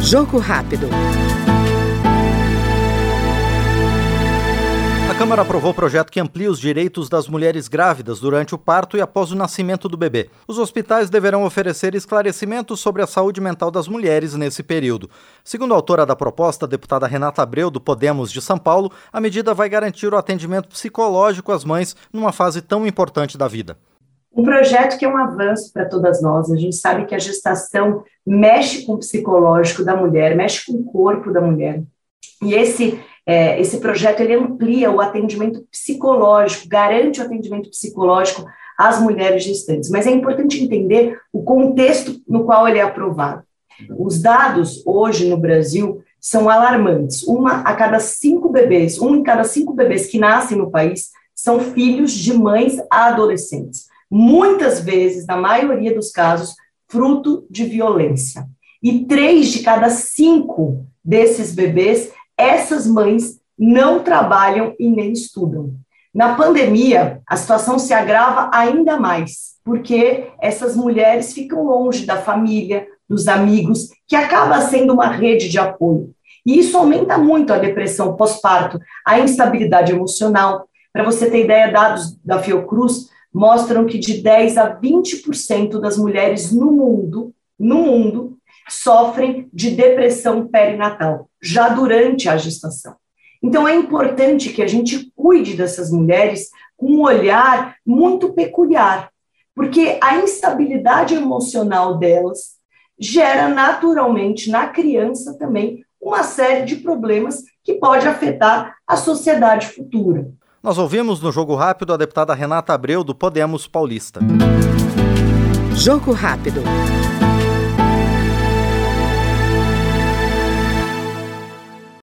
Jogo rápido. A Câmara aprovou o projeto que amplia os direitos das mulheres grávidas durante o parto e após o nascimento do bebê. Os hospitais deverão oferecer esclarecimentos sobre a saúde mental das mulheres nesse período. Segundo a autora da proposta, a deputada Renata Abreu, do Podemos de São Paulo, a medida vai garantir o atendimento psicológico às mães numa fase tão importante da vida. Um projeto que é um avanço para todas nós. A gente sabe que a gestação mexe com o psicológico da mulher, mexe com o corpo da mulher. E esse é, esse projeto ele amplia o atendimento psicológico, garante o atendimento psicológico às mulheres gestantes. Mas é importante entender o contexto no qual ele é aprovado. Os dados hoje no Brasil são alarmantes. Uma a cada cinco bebês, um em cada cinco bebês que nascem no país são filhos de mães adolescentes. Muitas vezes, na maioria dos casos, fruto de violência. E três de cada cinco desses bebês essas mães não trabalham e nem estudam. Na pandemia, a situação se agrava ainda mais, porque essas mulheres ficam longe da família, dos amigos, que acaba sendo uma rede de apoio. E isso aumenta muito a depressão pós-parto, a instabilidade emocional. Para você ter ideia, dados da Fiocruz mostram que de 10 a 20% das mulheres no mundo, no mundo, sofrem de depressão perinatal, já durante a gestação. Então, é importante que a gente cuide dessas mulheres com um olhar muito peculiar, porque a instabilidade emocional delas gera naturalmente na criança também uma série de problemas que pode afetar a sociedade futura. Nós ouvimos no Jogo Rápido a deputada Renata Abreu, do Podemos Paulista. Jogo Rápido.